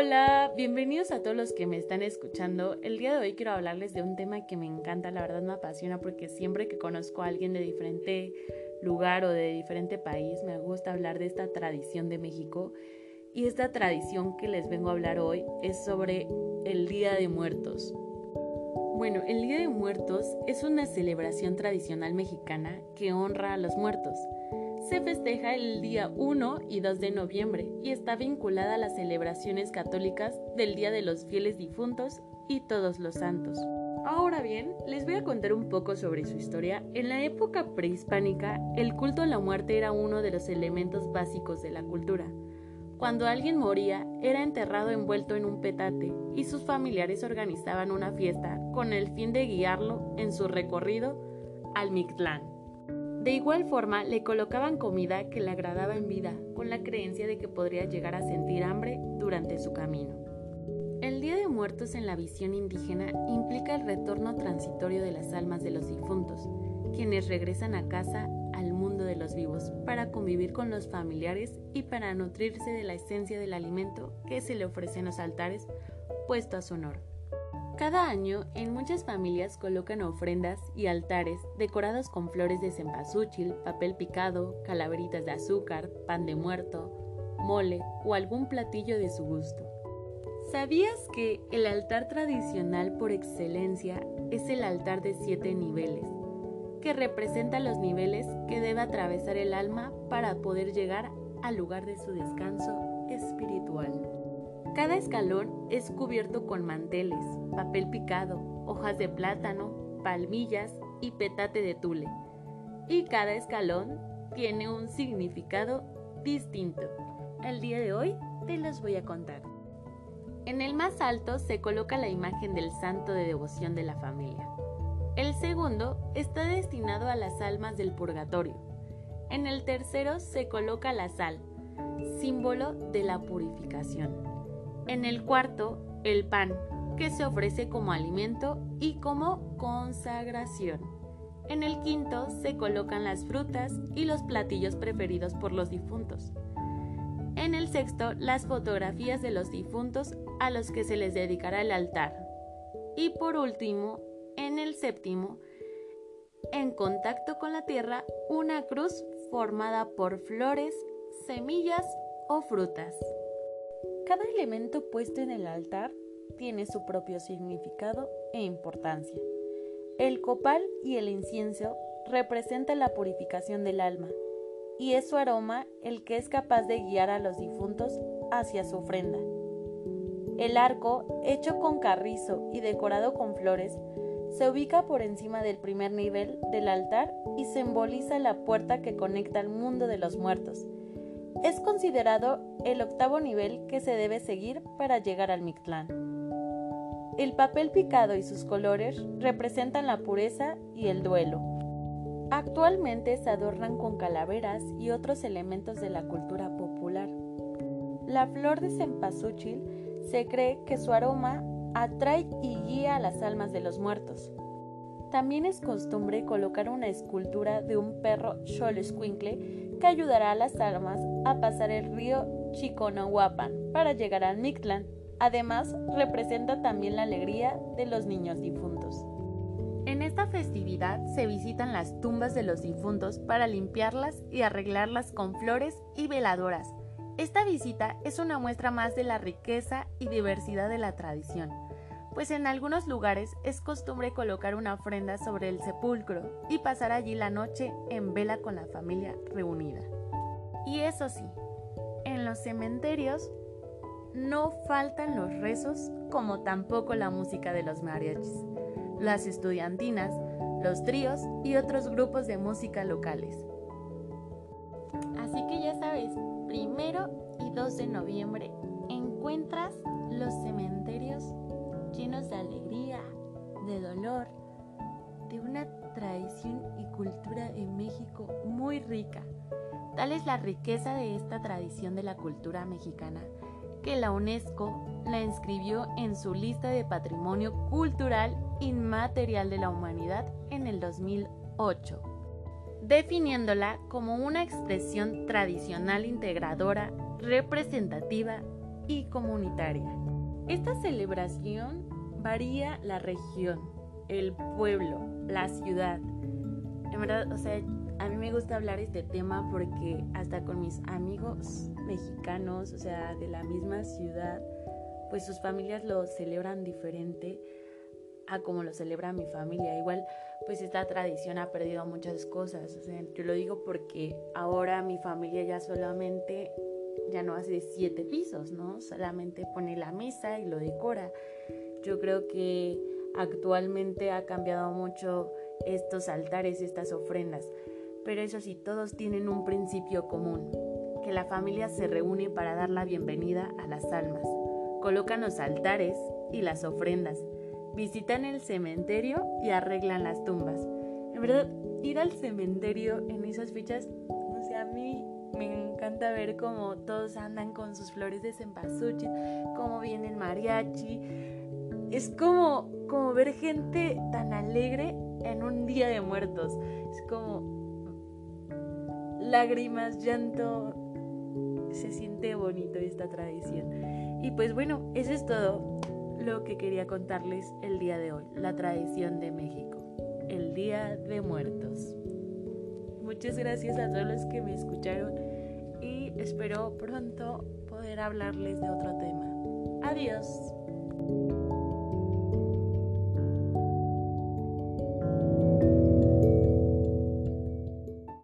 Hola, bienvenidos a todos los que me están escuchando. El día de hoy quiero hablarles de un tema que me encanta, la verdad me apasiona porque siempre que conozco a alguien de diferente lugar o de diferente país, me gusta hablar de esta tradición de México. Y esta tradición que les vengo a hablar hoy es sobre el Día de Muertos. Bueno, el Día de Muertos es una celebración tradicional mexicana que honra a los muertos se festeja el día 1 y 2 de noviembre y está vinculada a las celebraciones católicas del Día de los Fieles Difuntos y Todos los Santos. Ahora bien, les voy a contar un poco sobre su historia. En la época prehispánica, el culto a la muerte era uno de los elementos básicos de la cultura. Cuando alguien moría, era enterrado envuelto en un petate y sus familiares organizaban una fiesta con el fin de guiarlo en su recorrido al Mictlán. De igual forma, le colocaban comida que le agradaba en vida, con la creencia de que podría llegar a sentir hambre durante su camino. El Día de Muertos en la visión indígena implica el retorno transitorio de las almas de los difuntos, quienes regresan a casa al mundo de los vivos para convivir con los familiares y para nutrirse de la esencia del alimento que se le ofrece en los altares puesto a su honor. Cada año, en muchas familias colocan ofrendas y altares decorados con flores de cempasúchil, papel picado, calaveritas de azúcar, pan de muerto, mole o algún platillo de su gusto. ¿Sabías que el altar tradicional por excelencia es el altar de siete niveles, que representa los niveles que debe atravesar el alma para poder llegar al lugar de su descanso espiritual? Cada escalón es cubierto con manteles, papel picado, hojas de plátano, palmillas y petate de tule. Y cada escalón tiene un significado distinto. El día de hoy te los voy a contar. En el más alto se coloca la imagen del santo de devoción de la familia. El segundo está destinado a las almas del purgatorio. En el tercero se coloca la sal, símbolo de la purificación. En el cuarto, el pan, que se ofrece como alimento y como consagración. En el quinto se colocan las frutas y los platillos preferidos por los difuntos. En el sexto, las fotografías de los difuntos a los que se les dedicará el altar. Y por último, en el séptimo, en contacto con la tierra, una cruz formada por flores, semillas o frutas. Cada elemento puesto en el altar tiene su propio significado e importancia. El copal y el incienso representan la purificación del alma, y es su aroma el que es capaz de guiar a los difuntos hacia su ofrenda. El arco, hecho con carrizo y decorado con flores, se ubica por encima del primer nivel del altar y simboliza la puerta que conecta al mundo de los muertos es considerado el octavo nivel que se debe seguir para llegar al Mictlán. El papel picado y sus colores representan la pureza y el duelo. Actualmente se adornan con calaveras y otros elementos de la cultura popular. La flor de cempasúchil se cree que su aroma atrae y guía a las almas de los muertos. También es costumbre colocar una escultura de un perro Xoloscuincle que ayudará a las almas a pasar el río Chiconahuapan para llegar al Mictlán. Además, representa también la alegría de los niños difuntos. En esta festividad se visitan las tumbas de los difuntos para limpiarlas y arreglarlas con flores y veladoras. Esta visita es una muestra más de la riqueza y diversidad de la tradición pues en algunos lugares es costumbre colocar una ofrenda sobre el sepulcro y pasar allí la noche en vela con la familia reunida. Y eso sí, en los cementerios no faltan los rezos como tampoco la música de los mariachis, las estudiantinas, los tríos y otros grupos de música locales. Así que ya sabes, primero y 2 de noviembre encuentras los cementerios llenos de alegría, de dolor, de una tradición y cultura en México muy rica. Tal es la riqueza de esta tradición de la cultura mexicana que la UNESCO la inscribió en su lista de patrimonio cultural inmaterial de la humanidad en el 2008, definiéndola como una expresión tradicional integradora, representativa y comunitaria. Esta celebración varía la región, el pueblo, la ciudad. En verdad, o sea, a mí me gusta hablar este tema porque hasta con mis amigos mexicanos, o sea, de la misma ciudad, pues sus familias lo celebran diferente a como lo celebra mi familia. Igual, pues esta tradición ha perdido muchas cosas. O sea, yo lo digo porque ahora mi familia ya solamente ya no hace siete pisos, ¿no? Solamente pone la mesa y lo decora. Yo creo que actualmente ha cambiado mucho estos altares, estas ofrendas. Pero eso sí, todos tienen un principio común, que la familia se reúne para dar la bienvenida a las almas. Colocan los altares y las ofrendas visitan el cementerio y arreglan las tumbas. En verdad, ir al cementerio en esas fechas, no sé, a mí me encanta ver cómo todos andan con sus flores de cempasúchil, cómo viene el mariachi. Es como, como ver gente tan alegre en un día de muertos. Es como lágrimas, llanto. Se siente bonito esta tradición. Y pues bueno, eso es todo lo que quería contarles el día de hoy, la tradición de México, el Día de Muertos. Muchas gracias a todos los que me escucharon y espero pronto poder hablarles de otro tema. Adiós.